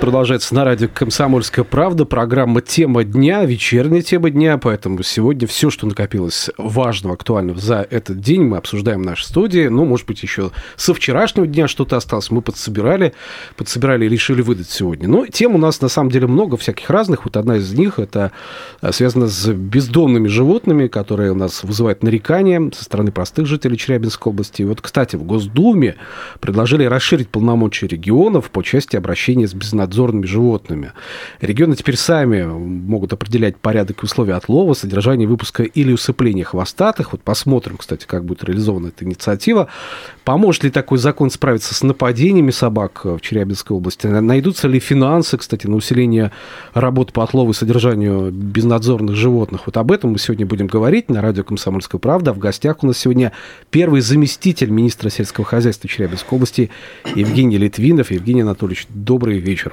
продолжается на радио «Комсомольская правда». Программа «Тема дня», вечерняя тема дня. Поэтому сегодня все, что накопилось важного, актуального за этот день, мы обсуждаем в нашей студии. Ну, может быть, еще со вчерашнего дня что-то осталось. Мы подсобирали, подсобирали и решили выдать сегодня. Но тем у нас, на самом деле, много всяких разных. Вот одна из них – это э, связана с бездомными животными, которые у нас вызывают нарекания со стороны простых жителей Челябинской области. И вот, кстати, в Госдуме предложили расширить полномочия регионов по части обращения с безнадежными надзорными животными. Регионы теперь сами могут определять порядок и условия отлова, содержания выпуска или усыпления хвостатых. Вот посмотрим, кстати, как будет реализована эта инициатива. Поможет ли такой закон справиться с нападениями собак в Челябинской области? Найдутся ли финансы, кстати, на усиление работы по отлову и содержанию безнадзорных животных? Вот об этом мы сегодня будем говорить на радио «Комсомольская правда». В гостях у нас сегодня первый заместитель министра сельского хозяйства Челябинской области Евгений Литвинов. Евгений Анатольевич, добрый вечер.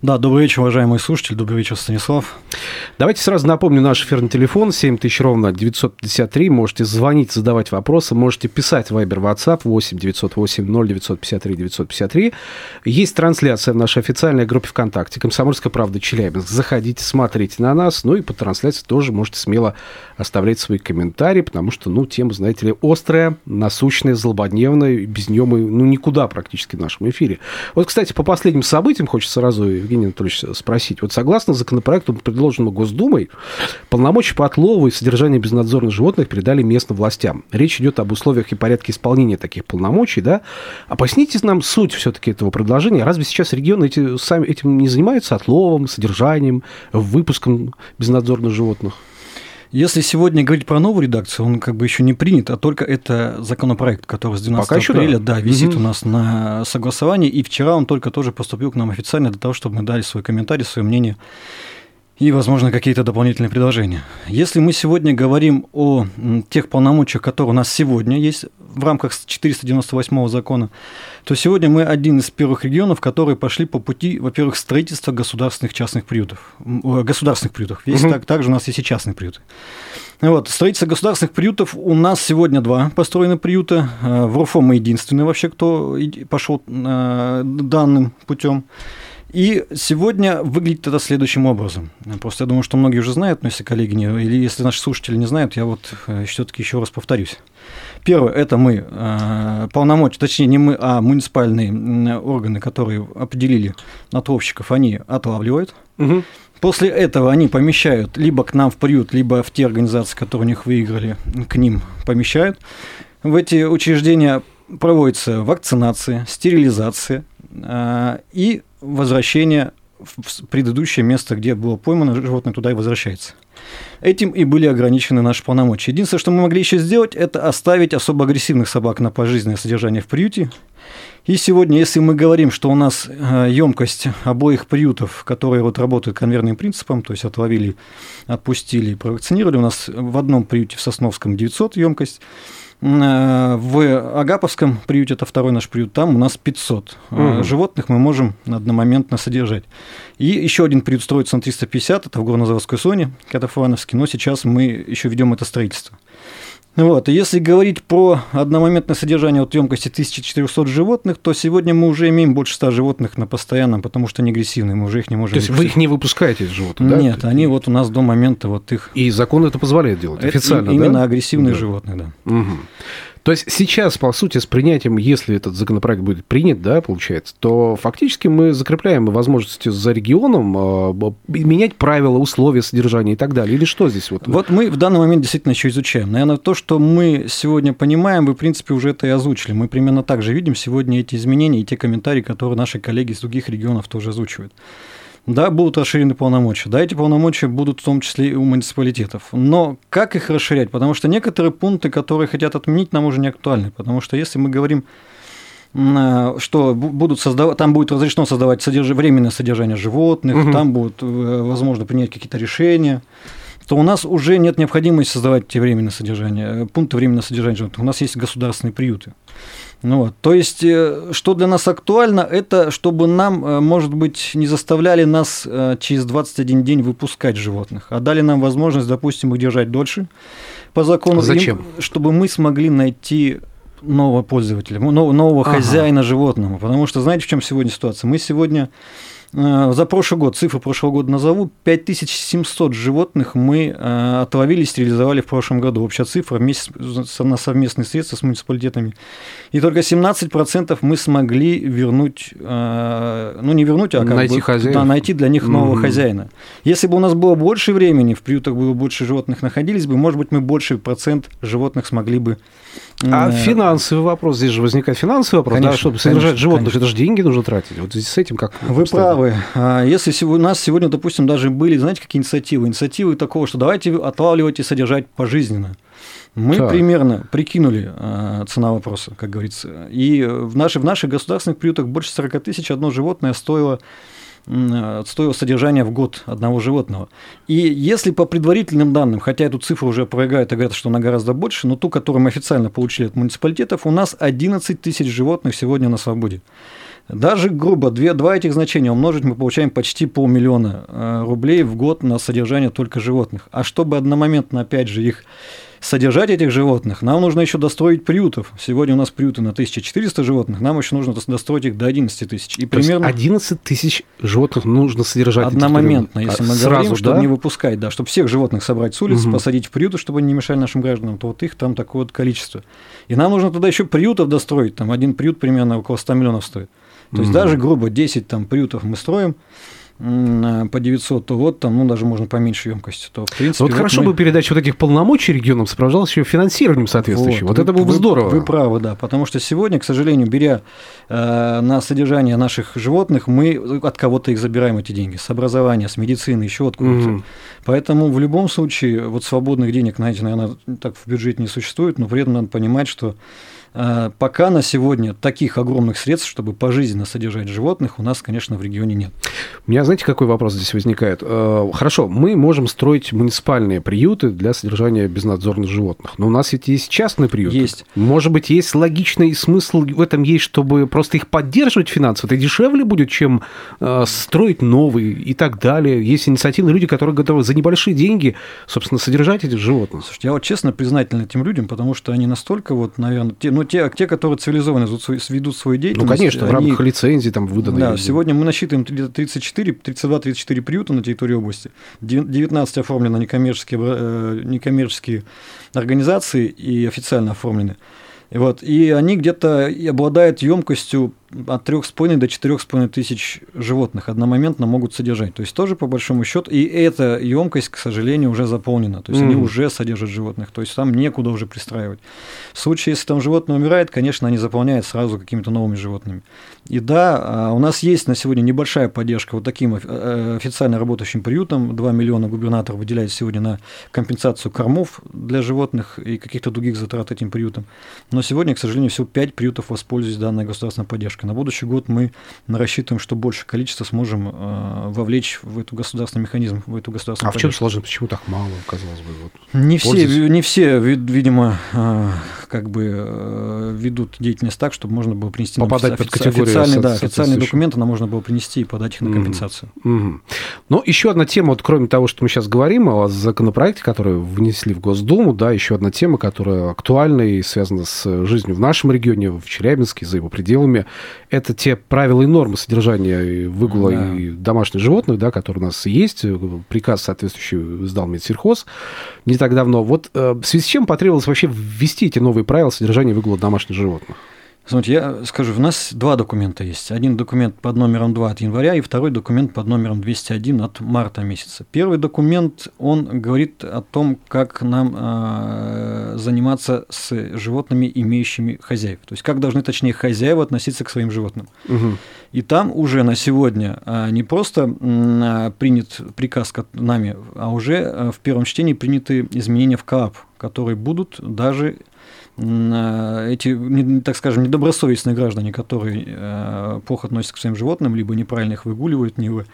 Да, добрый вечер, уважаемые слушатели. Добрый вечер, Станислав. Давайте сразу напомню наш эфирный телефон 7000 ровно 953. Можете звонить, задавать вопросы, можете писать Viber, WhatsApp 8 908 0953 953. Есть трансляция в нашей официальной группе ВКонтакте «Комсомольская правда Челябинск». Заходите, смотрите на нас. Ну и по трансляции тоже можете смело оставлять свои комментарии, потому что, ну, тема, знаете ли, острая, насущная, злободневная. Без нее мы, ну, никуда практически в нашем эфире. Вот, кстати, по последним событиям хочется сразу Евгений Анатольевич, спросить. Вот согласно законопроекту, предложенному Госдумой, полномочия по отлову и содержанию безнадзорных животных передали местным властям. Речь идет об условиях и порядке исполнения таких полномочий, да? А поясните нам суть все-таки этого предложения. Разве сейчас регионы эти, сами этим не занимаются отловом, содержанием, выпуском безнадзорных животных? Если сегодня говорить про новую редакцию, он как бы еще не принят, а только это законопроект, который с 12 Пока апреля да. Да, висит угу. у нас на согласовании, и вчера он только тоже поступил к нам официально для того, чтобы мы дали свой комментарий, свое мнение и, возможно, какие-то дополнительные предложения. Если мы сегодня говорим о тех полномочиях, которые у нас сегодня есть в рамках 498 закона, то сегодня мы один из первых регионов, которые пошли по пути, во-первых, строительства государственных частных приютов. Государственных приютов. Есть угу. так, также у нас есть и частные приюты. Вот, строительство государственных приютов у нас сегодня два построены приюта. Э, в РУФО мы единственные вообще, кто пошел э, данным путем. И сегодня выглядит это следующим образом. Просто я думаю, что многие уже знают, но если коллеги не, или если наши слушатели не знают, я вот э, все-таки еще раз повторюсь. Первое, это мы э, полномочия, точнее не мы, а муниципальные органы, которые определили отловщиков, они отлавливают. Угу. После этого они помещают либо к нам в приют, либо в те организации, которые у них выиграли, к ним помещают. В эти учреждения проводится вакцинация, стерилизация э, и возвращение в предыдущее место, где было поймано, животное туда и возвращается. Этим и были ограничены наши полномочия. Единственное, что мы могли еще сделать, это оставить особо агрессивных собак на пожизненное содержание в приюте. И сегодня, если мы говорим, что у нас емкость обоих приютов, которые вот работают конвейерным принципом, то есть отловили, отпустили, провакцинировали, у нас в одном приюте в Сосновском 900 емкость, Э, в Агаповском приюте, это второй наш приют, там у нас 500 угу. животных мы можем одномоментно содержать. И еще один приют строится на 350, это в горнозаводской зоне, Катафановский, но сейчас мы еще ведем это строительство. Вот. И если говорить про одномоментное содержание от емкости 1400 животных, то сегодня мы уже имеем больше 100 животных на постоянном, потому что они агрессивные, мы уже их не можем То есть выпустить. вы их не выпускаете из животных, да? Нет, они вот у нас до момента вот их... И закон это позволяет делать это официально, именно да? агрессивные да. животные, да. Угу. То есть сейчас, по сути, с принятием, если этот законопроект будет принят, да, получается, то фактически мы закрепляем возможности за регионом э, менять правила, условия содержания и так далее. Или что здесь? Вот, вот мы в данный момент действительно еще изучаем. Наверное, то, что мы сегодня понимаем, вы, в принципе, уже это и озвучили. Мы примерно так же видим сегодня эти изменения и те комментарии, которые наши коллеги из других регионов тоже озвучивают. Да, будут расширены полномочия. Да, эти полномочия будут в том числе и у муниципалитетов. Но как их расширять? Потому что некоторые пункты, которые хотят отменить, нам уже не актуальны. Потому что если мы говорим э, что будут создавать, там будет разрешено создавать содерж... временное содержание животных, угу. там будут, э, возможно, принять какие-то решения, то у нас уже нет необходимости создавать те временные содержания, пункты временного содержания животных. У нас есть государственные приюты. Ну, вот. То есть, э, что для нас актуально, это чтобы нам, э, может быть, не заставляли нас э, через 21 день выпускать животных, а дали нам возможность, допустим, их держать дольше по закону. Зачем? Им, чтобы мы смогли найти нового пользователя, нового ага. хозяина животному. Потому что знаете, в чем сегодня ситуация? Мы сегодня за прошлый год, цифры прошлого года назову, 5700 животных мы э, отловили, стерилизовали в прошлом году. Общая цифра вместе на совместные средства с муниципалитетами. И только 17% мы смогли вернуть, э, ну не вернуть, а как найти бы, хозяев. Да, найти для них нового mm-hmm. хозяина. Если бы у нас было больше времени, в приютах было больше животных находились бы, может быть, мы больше процент животных смогли бы а финансовый вопрос, здесь же возникает финансовый вопрос, конечно, да, чтобы содержать конечно, животных, конечно. это же деньги нужно тратить. Вот здесь с этим как Вы правы. А если у нас сегодня, допустим, даже были, знаете, какие инициативы? Инициативы такого, что давайте отлавливать и содержать пожизненно. Мы так. примерно прикинули э, цена вопроса, как говорится. И в, наши, в наших государственных приютах больше 40 тысяч одно животное стоило стоило содержание в год одного животного. И если по предварительным данным, хотя эту цифру уже опровергают и говорят, что она гораздо больше, но ту, которую мы официально получили от муниципалитетов, у нас 11 тысяч животных сегодня на свободе. Даже грубо две, два этих значения умножить, мы получаем почти полмиллиона э, рублей в год на содержание только животных. А чтобы одномоментно, опять же, их содержать этих животных, нам нужно еще достроить приютов. Сегодня у нас приюты на 1400 животных, нам еще нужно достроить их до 11 тысяч. И То примерно... 11 тысяч животных нужно содержать? Одномоментно, если мы Сразу, говорим, чтобы да? не выпускать, да, чтобы всех животных собрать с улицы, угу. посадить в приюты, чтобы они не мешали нашим гражданам, то вот их там такое вот количество. И нам нужно тогда еще приютов достроить, там один приют примерно около 100 миллионов стоит. То есть даже грубо 10 там приютов мы строим, по 900, то вот там, ну, даже можно поменьше емкости, то в принципе... Вот, вот хорошо мы... бы передача вот этих полномочий регионам сопровождалась еще финансированием соответствующим. Вот, вот это было бы здорово. Вы правы, да, потому что сегодня, к сожалению, беря э, на содержание наших животных, мы от кого-то их забираем эти деньги, с образования, с медицины, еще откуда-то. Mm. Поэтому в любом случае вот свободных денег, знаете, наверное, так в бюджете не существует, но при этом надо понимать, что Э, пока на сегодня таких огромных средств, чтобы пожизненно содержать животных, у нас, конечно, в регионе нет. У меня, знаете, какой вопрос здесь возникает? Э, хорошо, мы можем строить муниципальные приюты для содержания безнадзорных животных, но у нас ведь есть частные приюты. Есть. Может быть, есть логичный смысл в этом есть, чтобы просто их поддерживать финансово? Это дешевле будет, чем э, строить новые и так далее. Есть инициативные люди, которые готовы за небольшие деньги, собственно, содержать этих животных. Слушайте, я вот честно признателен этим людям, потому что они настолько вот, наверное, те, ну, те, те, которые цивилизованно ведут свою деятельность. Ну, конечно, в рамках лицензии там выданы. Да, сегодня мы насчитываем 34, 32-34 приюта на территории области. 19 оформлено некоммерческие, э, некоммерческие организации и официально оформлены. Вот, и они где-то обладают емкостью от 3,5 до 4,5 тысяч животных одномоментно могут содержать. То есть тоже по большому счету. И эта емкость, к сожалению, уже заполнена. То есть mm. они уже содержат животных. То есть там некуда уже пристраивать. В случае, если там животное умирает, конечно, они заполняют сразу какими-то новыми животными. И да, а, у нас есть на сегодня небольшая поддержка вот таким э, официально работающим приютом. 2 миллиона губернатор выделяет сегодня на компенсацию кормов для животных и каких-то других затрат этим приютам. Но сегодня, к сожалению, всего 5 приютов воспользуются данной государственной поддержкой поддержка. На будущий год мы рассчитываем, что больше количество сможем э, вовлечь в эту государственный механизм, в эту государственную А поддержку. в чем сложность? Почему так мало, казалось бы? Вот, не, все, не все, видимо, э, как бы э, ведут деятельность так, чтобы можно было принести Попадать под категорию официальные, да, официальные документы нам можно было принести и подать их на компенсацию. Mm-hmm. Mm-hmm. Но еще одна тема, вот кроме того, что мы сейчас говорим о законопроекте, который внесли в Госдуму, да, еще одна тема, которая актуальна и связана с жизнью в нашем регионе, в Челябинске, за его пределами, это те правила и нормы содержания выгула да. и домашних животных, да, которые у нас есть. Приказ соответствующий издал Медсельхоз не так давно. Вот э, в связи с чем потребовалось вообще ввести эти новые правила содержания выгула домашних животных? Смотрите, я скажу, у нас два документа есть. Один документ под номером 2 от января и второй документ под номером 201 от марта месяца. Первый документ, он говорит о том, как нам э, заниматься с животными, имеющими хозяев. То есть, как должны, точнее, хозяева относиться к своим животным. Угу. И там уже на сегодня э, не просто э, принят приказ нами, а уже э, в первом чтении приняты изменения в КАП, которые будут даже Э, эти, так скажем, недобросовестные граждане, которые э, плохо относятся к своим животным, либо неправильно их выгуливают, не вы,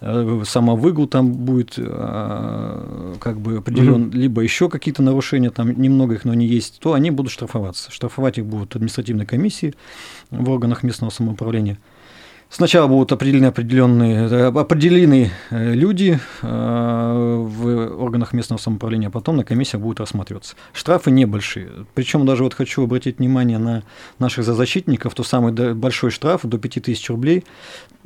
э, самовыгул там будет э, как бы определен, угу. либо еще какие-то нарушения, там немного их, но они есть, то они будут штрафоваться. Штрафовать их будут административные комиссии в органах местного самоуправления. Сначала будут определены определенные э, определены э, люди э, в органах местного самоуправления, а потом на комиссиях будут рассматриваться. Штрафы небольшие. Причем даже вот хочу обратить внимание на наших защитников, то самый большой штраф до 5000 рублей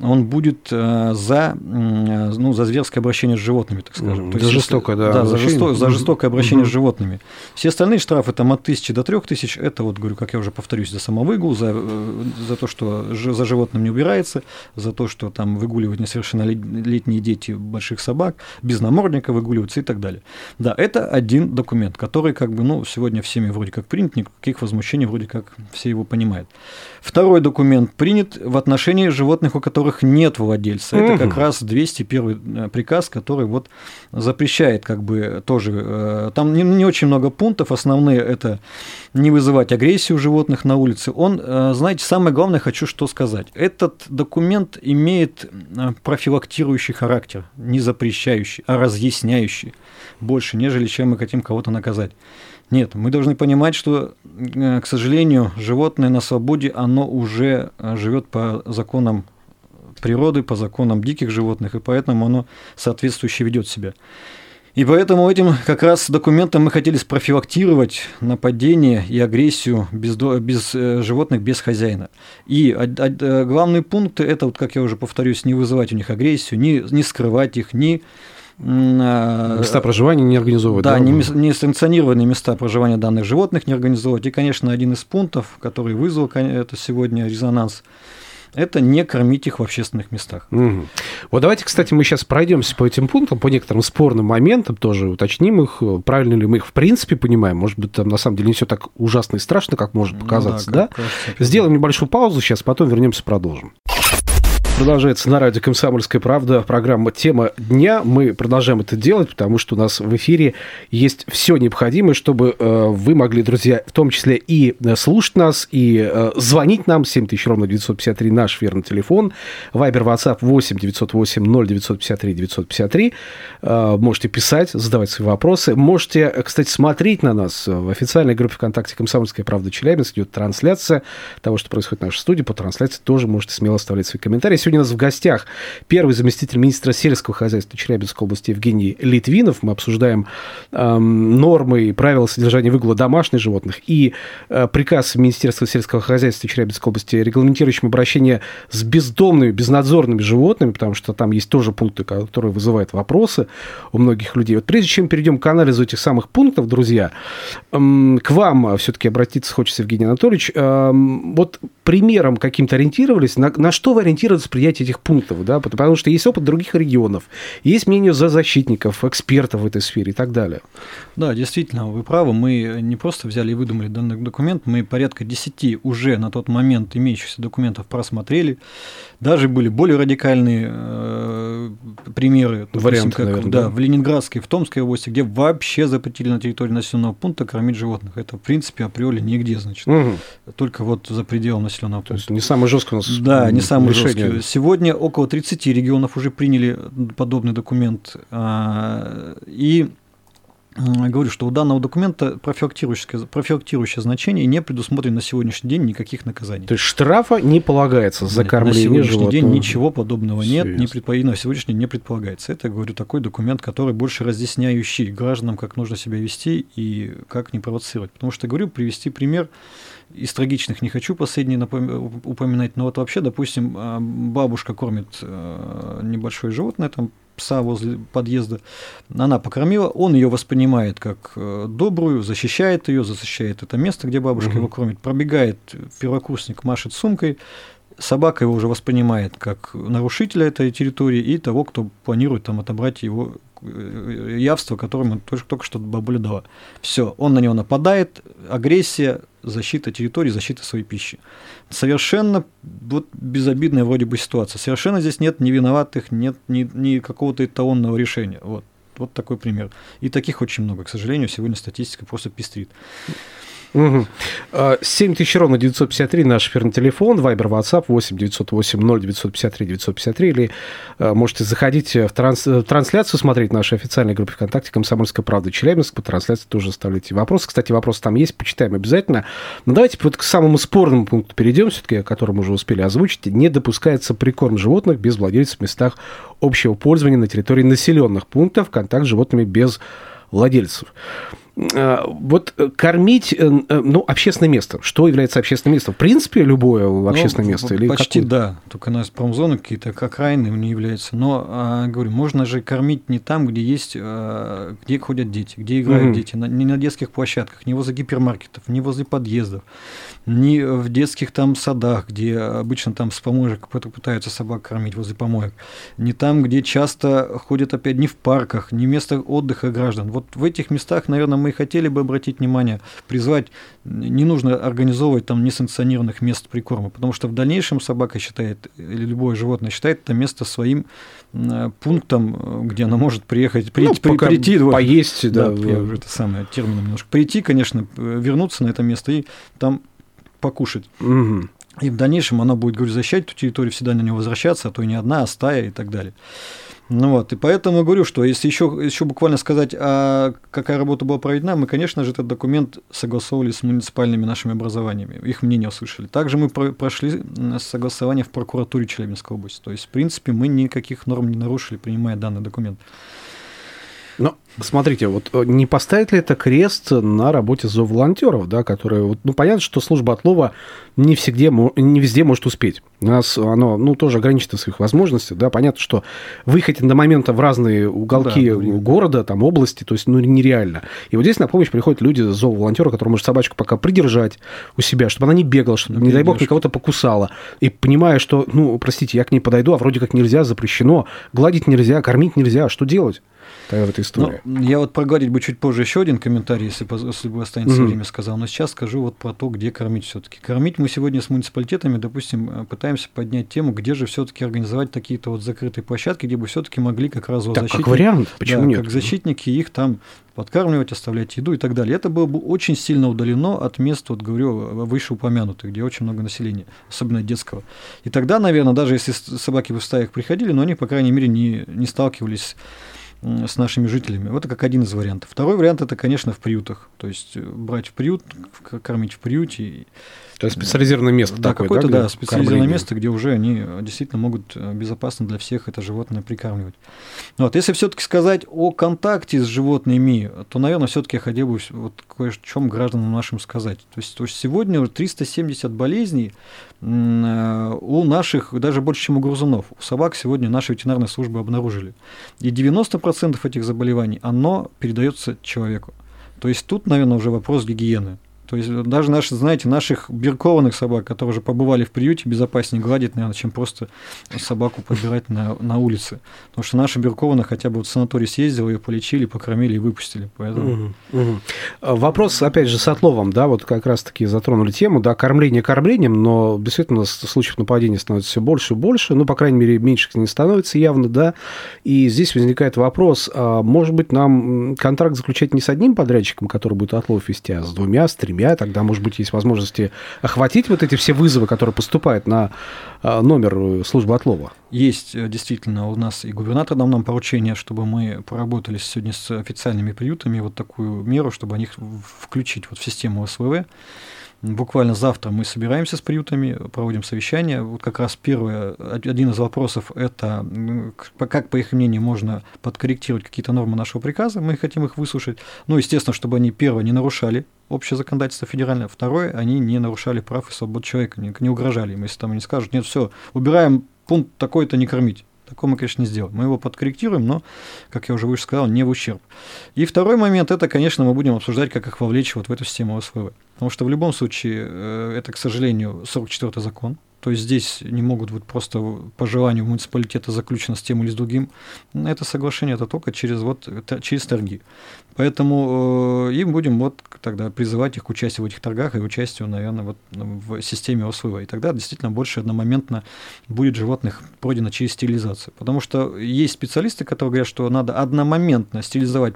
он будет за, ну, за зверское обращение с животными, так скажем. За жестокое, да. Да, за, жесто, за жестокое обращение с животными. Все остальные штрафы там от 1000 до 3000, это вот, говорю, как я уже повторюсь, за самовыгул, за, за то, что за животным не убирается, за то, что там выгуливают несовершеннолетние дети больших собак, без намордника выгуливаются и так далее. Да, это один документ, который как бы, ну, сегодня всеми вроде как принят, никаких возмущений вроде как все его понимают. Второй документ принят в отношении животных, у которых которых нет владельца. Это как раз 201 э, приказ, который вот запрещает как бы тоже. Э, там не, не очень много пунктов. Основные это не вызывать агрессию животных на улице. Он, э, знаете, самое главное хочу что сказать. Этот документ имеет профилактирующий характер, не запрещающий, а разъясняющий больше, нежели чем мы хотим кого-то наказать. Нет, мы должны понимать, что, к сожалению, животное на свободе, оно уже живет по законам природы, по законам диких животных, и поэтому оно соответствующе ведет себя. И поэтому этим как раз документом мы хотели спрофилактировать нападение и агрессию без, без э, животных без хозяина. И а, а, главный пункт это, вот, как я уже повторюсь, не вызывать у них агрессию, не, не скрывать их, не а, места проживания не организовывать. Да, да? Не, не санкционированные места проживания данных животных не организовывать. И, конечно, один из пунктов, который вызвал это сегодня резонанс, это не кормить их в общественных местах. Угу. Вот давайте, кстати, мы сейчас пройдемся по этим пунктам, по некоторым спорным моментам, тоже уточним их, правильно ли мы их в принципе понимаем. Может быть, там на самом деле не все так ужасно и страшно, как может показаться, ну, да? Да? Кажется, Сделаем небольшую паузу сейчас, потом вернемся, продолжим. Продолжается на радио «Комсомольская правда» программа «Тема дня». Мы продолжаем это делать, потому что у нас в эфире есть все необходимое, чтобы э, вы могли, друзья, в том числе и э, слушать нас, и э, звонить нам. 7000 ровно 953 наш верный телефон. Вайбер, WhatsApp 8 908 0 953 953. Можете писать, задавать свои вопросы. Можете, кстати, смотреть на нас в официальной группе ВКонтакте «Комсомольская правда» Челябинск. Идет трансляция того, что происходит в нашей студии. По трансляции тоже можете смело оставлять свои комментарии Сегодня у нас в гостях первый заместитель министра сельского хозяйства Челябинской области Евгений Литвинов. Мы обсуждаем э, нормы и правила содержания выгула домашних животных и э, приказ Министерства сельского хозяйства Челябинской области, регламентирующим обращение с бездомными, безнадзорными животными, потому что там есть тоже пункты, которые вызывают вопросы у многих людей. Вот прежде чем перейдем к анализу этих самых пунктов, друзья, э, к вам все-таки обратиться хочется, Евгений Анатольевич. Э, вот примером каким-то ориентировались, на, на что вы ориентировались при принятия этих пунктов, да, потому что есть опыт других регионов, есть мнение за защитников, экспертов в этой сфере и так далее. Да, действительно, вы правы, мы не просто взяли и выдумали данный документ, мы порядка 10 уже на тот момент имеющихся документов просмотрели, даже были более радикальные э, примеры, Варианты, как, наверное, да, да, в Ленинградской, в Томской области, где вообще запретили на территории населенного пункта кормить животных. Это, в принципе, априори нигде, значит. Угу. Только вот за пределом населенного пункта. То есть не самый жесткий у нас Да, не самый жесткий. Сегодня около 30 регионов уже приняли подобный документ. А, и говорю, что у данного документа профилактирующее, профилактирующее значение не предусмотрено на сегодняшний день никаких наказаний. То есть штрафа не полагается за Нет, кормление На сегодняшний животного. день ничего подобного Все нет, не предпо... на сегодняшний день не предполагается. Это, говорю, такой документ, который больше разъясняющий гражданам, как нужно себя вести и как не провоцировать. Потому что, говорю, привести пример из трагичных не хочу последний напом... упоминать, но вот вообще, допустим, а, бабушка кормит э, небольшое животное, там пса возле подъезда, она покормила, он ее воспринимает как э, добрую, защищает ее, защищает это место, где бабушка угу. его кормит, пробегает первокурсник, машет сумкой, собака его уже воспринимает как нарушителя этой территории и того, кто планирует там отобрать его э, явство, которое ему только, только что бабуля дала. Все, он на него нападает, агрессия, защита территории, защита своей пищи. Совершенно вот безобидная вроде бы ситуация. Совершенно здесь нет ни виноватых, нет ни, ни какого-то эталонного решения. Вот. Вот такой пример. И таких очень много. К сожалению, сегодня статистика просто пестрит. Угу. 7 тысяч ровно 953 наш эфирный телефон, Вайбер, WhatsApp 8 908 0 953 953. Или а, можете заходить в транс, трансляцию, смотреть нашей официальной группе ВКонтакте «Комсомольская правда» Челябинск. По трансляции тоже оставляйте вопросы. Кстати, вопросы там есть, почитаем обязательно. Но давайте вот к самому спорному пункту перейдем, все-таки, о котором уже успели озвучить. Не допускается прикорм животных без владельцев в местах общего пользования на территории населенных пунктов, контакт с животными без владельцев. А, вот э, кормить, э, э, ну, общественное место. Что является общественным местом? В принципе, любое ну, общественное ну, место? Или почти какое? да. Только у нас промзоны какие-то, как окраины не являются. Но, а, говорю, можно же кормить не там, где есть, где ходят дети, где играют угу. дети, не на детских площадках, не возле гипермаркетов, не возле подъездов, не в детских там садах, где обычно там с помоек пытаются собак кормить возле помоек, не там, где часто ходят опять не в парках, не место отдыха граждан. Вот в этих местах, наверное, мы мы хотели бы обратить внимание, призвать, не нужно организовывать там несанкционированных мест прикорма, потому что в дальнейшем собака считает, или любое животное считает это место своим пунктом, где она может приехать, прийти, ну, при, прийти поесть, да, да, уже это самое термином немножко, прийти, конечно, вернуться на это место и там покушать. Угу. И в дальнейшем она будет, говорю, защищать эту территорию, всегда на нее возвращаться, а то и не одна, а стая и так далее. Ну вот, и поэтому говорю, что если еще, еще буквально сказать, а какая работа была проведена, мы, конечно же, этот документ согласовывали с муниципальными нашими образованиями, их мнение услышали. Также мы про прошли согласование в прокуратуре Челябинской области. То есть, в принципе, мы никаких норм не нарушили, принимая данный документ. Но смотрите, вот э, не поставит ли это крест на работе зооволонтеров, да, которые, ну, понятно, что служба отлова не, всегда, не везде может успеть. У нас оно, ну, тоже ограничено в своих возможностях, да, понятно, что выехать на момента в разные уголки да, города, там, области, то есть, ну, нереально. И вот здесь на помощь приходят люди, зооволонтеры, которые может собачку пока придержать у себя, чтобы она не бегала, чтобы, да, не дай бог, никого-то покусала. И понимая, что, ну, простите, я к ней подойду, а вроде как нельзя, запрещено, гладить нельзя, кормить нельзя, что делать? Такая вот история. Ну, я вот проговорить бы чуть позже еще один комментарий, если, если бы останется mm-hmm. время, сказал. Но сейчас скажу вот про то, где кормить все-таки. Кормить мы сегодня с муниципалитетами, допустим, э, пытаемся поднять тему, где же все-таки организовать такие-то вот закрытые площадки, где бы все-таки могли как раз вот так, защитники, как вариант, почему да, нет? как защитники их там подкармливать, оставлять еду и так далее. Это было бы очень сильно удалено от мест, вот говорю, вышеупомянутых, где очень много населения, особенно детского. И тогда, наверное, даже если собаки бы в стаях приходили, но они, по крайней мере, не, не сталкивались с нашими жителями. Вот это как один из вариантов. Второй вариант это, конечно, в приютах. То есть э, брать в приют, кормить в приюте. То есть специализированное место да, такое, какое-то, да, да специализированное место, где уже они действительно могут э, безопасно для всех это животное прикармливать. Вот, если все-таки сказать о контакте с животными, то, наверное, все-таки я хотел бы вот кое о чем гражданам нашим сказать. То есть, то есть сегодня 370 болезней э, у наших, даже больше, чем у грызунов. У собак сегодня наши ветеринарные службы обнаружили. И 90% этих заболеваний, оно передается человеку. То есть тут, наверное, уже вопрос гигиены. То есть даже наши, знаете, наших биркованных собак, которые уже побывали в приюте, безопаснее гладить, наверное, чем просто собаку подбирать на, на улице. Потому что наша биркованная хотя бы вот в санаторий съездила, ее полечили, покормили и выпустили. Поэтому... Угу, угу. Вопрос, опять же, с отловом, да, вот как раз-таки затронули тему, да, кормление кормлением, но действительно случаев нападения становится все больше и больше, ну, по крайней мере, меньше не становится явно, да, и здесь возникает вопрос, а может быть, нам контракт заключать не с одним подрядчиком, который будет отлов вести, а с двумя, с тремя, тремя, тогда, может быть, есть возможности охватить вот эти все вызовы, которые поступают на а, номер службы отлова? Есть, э, действительно, у нас и губернатор дал нам поручение, чтобы мы поработали сегодня с официальными приютами вот такую меру, чтобы они включить вот в систему СВВ. Буквально завтра мы собираемся с приютами, проводим совещание. Вот как раз первый, один из вопросов – это как, по их мнению, можно подкорректировать какие-то нормы нашего приказа. Мы хотим их выслушать. Ну, естественно, чтобы они, первое, не нарушали общее законодательство федеральное. Второе, они не нарушали прав и свобод человека, не, не угрожали им. Если там они скажут, нет, все, убираем пункт такой-то не кормить. Такого мы, конечно, не сделаем. Мы его подкорректируем, но, как я уже выше сказал, не в ущерб. И второй момент, это, конечно, мы будем обсуждать, как их вовлечь вот в эту систему СВВ. Потому что в любом случае э, это, к сожалению, 44-й закон. То есть здесь не могут быть просто по желанию муниципалитета заключено с тем или с другим. Это соглашение это только через, вот, через торги. Поэтому им будем вот тогда призывать их к участию в этих торгах и участию, наверное, вот в системе ОСВ. И тогда действительно больше одномоментно будет животных пройдено через стерилизацию. Потому что есть специалисты, которые говорят, что надо одномоментно стерилизовать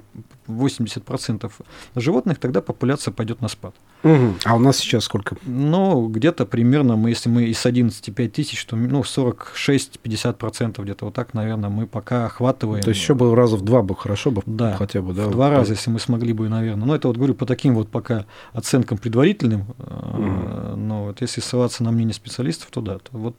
80% животных, тогда популяция пойдет на спад. Угу. А у нас сейчас сколько? Ну, где-то примерно, мы, если мы из 11,5 тысяч, то ну, 46-50% где-то вот так, наверное, мы пока охватываем. То есть еще бы раза в два бы хорошо бы да, хотя бы, да? В два раза, если мы смогли бы, наверное. Но это вот говорю по таким вот пока оценкам предварительным. Угу. Но вот если ссылаться на мнение специалистов, то да, то вот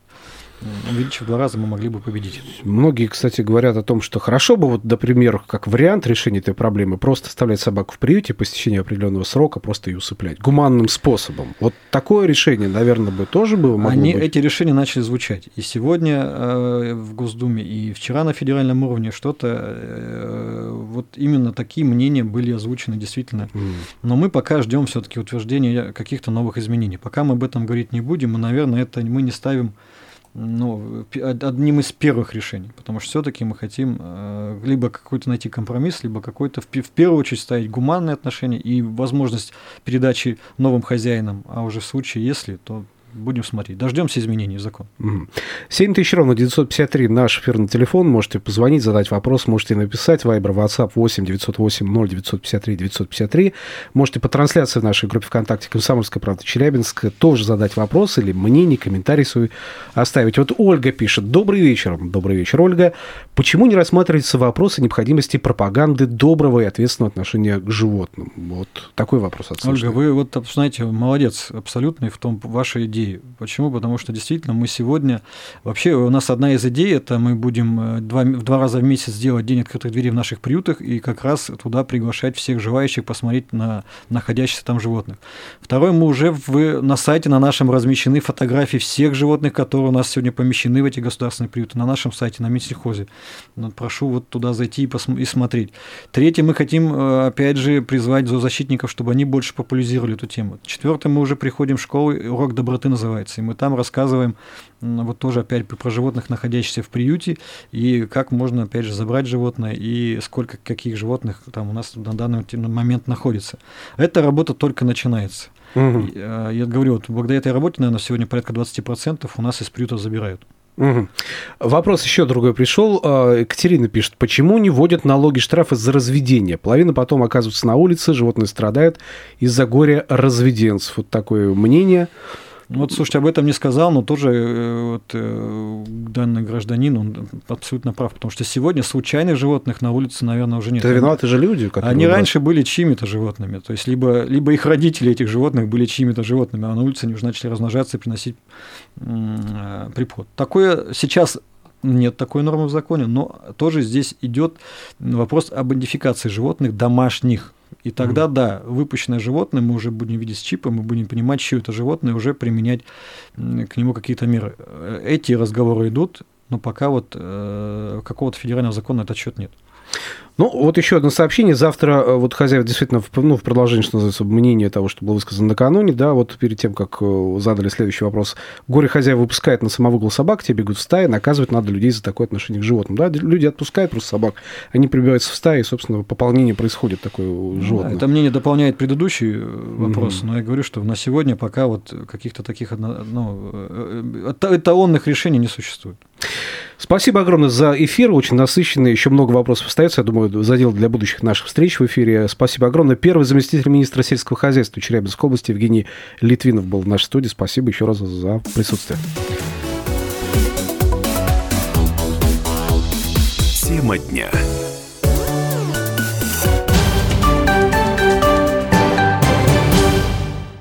увеличив в два раза, мы могли бы победить. Многие, кстати, говорят о том, что хорошо бы, вот, например, как вариант решения этой проблемы, просто оставлять собаку в приюте по истечении определенного срока, просто ее усыплять гуманным способом. Вот такое решение, наверное, бы тоже было могло Они, быть. Эти решения начали звучать. И сегодня э, в Госдуме, и вчера на федеральном уровне что-то, э, вот именно такие мнения были озвучены действительно. Mm. Но мы пока ждем все-таки утверждения каких-то новых изменений. Пока мы об этом говорить не будем, и, наверное, это мы не ставим ну, одним из первых решений, потому что все-таки мы хотим э, либо какой-то найти компромисс, либо какой-то в, в первую очередь ставить гуманные отношения и возможность передачи новым хозяинам, а уже в случае, если, то будем смотреть. Дождемся изменений в закон. 7 тысяч ровно 953 наш эфирный телефон. Можете позвонить, задать вопрос, можете написать. Вайбер, WhatsApp 8 908 0 953 953. Можете по трансляции в нашей группе ВКонтакте «Комсомольская правда Челябинск» тоже задать вопрос или мнение, комментарий свой оставить. Вот Ольга пишет. Добрый вечер. Добрый вечер, Ольга. Почему не рассматривается вопрос о необходимости пропаганды доброго и ответственного отношения к животным? Вот такой вопрос от Ольга, вы вот, знаете, молодец абсолютный в том вашей идее идеи. Почему? Потому что действительно мы сегодня... Вообще у нас одна из идей, это мы будем э, два, в два раза в месяц делать день открытых дверей в наших приютах и как раз туда приглашать всех желающих посмотреть на находящихся там животных. Второе, мы уже в, на сайте на нашем размещены фотографии всех животных, которые у нас сегодня помещены в эти государственные приюты, на нашем сайте, на Минсельхозе. Прошу вот туда зайти и, посм- и смотреть. Третье, мы хотим, э, опять же, призвать зоозащитников, чтобы они больше популяризировали эту тему. Четвертое, мы уже приходим в школу, урок доброты называется. И мы там рассказываем вот тоже опять про животных, находящихся в приюте, и как можно опять же забрать животное, и сколько каких животных там у нас на данный момент находится. Эта работа только начинается. Угу. Я говорю, вот благодаря этой работе, наверное, сегодня порядка 20% у нас из приютов забирают. Угу. Вопрос еще другой пришел. А, Екатерина пишет, почему не вводят налоги штрафы за разведение? Половина потом оказывается на улице, животные страдают из-за горя разведенцев. Вот такое мнение. Ну, вот, слушайте, об этом не сказал, но тоже э, вот, э, данный гражданин, он абсолютно прав, потому что сегодня случайных животных на улице, наверное, уже нет. Это виноваты же люди. Они раньше были чьими-то животными, то есть либо, либо их родители этих животных были чьими-то животными, а на улице они уже начали размножаться и приносить э, приплод. Такое сейчас нет такой нормы в законе, но тоже здесь идет вопрос об идентификации животных домашних. И тогда, mm-hmm. да, выпущенное животное мы уже будем видеть с чипом, мы будем понимать, чье это животное, уже применять к нему какие-то меры. Эти разговоры идут, но пока вот э, какого-то федерального закона на этот счет нет. Ну, вот еще одно сообщение. Завтра э, вот хозяева действительно, в, ну, в продолжение, что называется, мнение того, что было высказано накануне, да, вот перед тем, как э, задали следующий вопрос. Горе хозяева выпускает на самовыгул собак, те бегут в стаи, наказывать надо людей за такое отношение к животным. Да, люди отпускают просто собак, они прибиваются в стаи, и, собственно, пополнение происходит такое у животных. Да, это мнение дополняет предыдущий э, вопрос, mm-hmm. но я говорю, что на сегодня пока вот каких-то таких ну, эталонных решений не существует. Спасибо огромное за эфир, очень насыщенный, еще много вопросов остается, я думаю, задел для будущих наших встреч в эфире. Спасибо огромное. Первый заместитель министра сельского хозяйства Челябинской области Евгений Литвинов был в нашей студии. Спасибо еще раз за присутствие. Тема дня.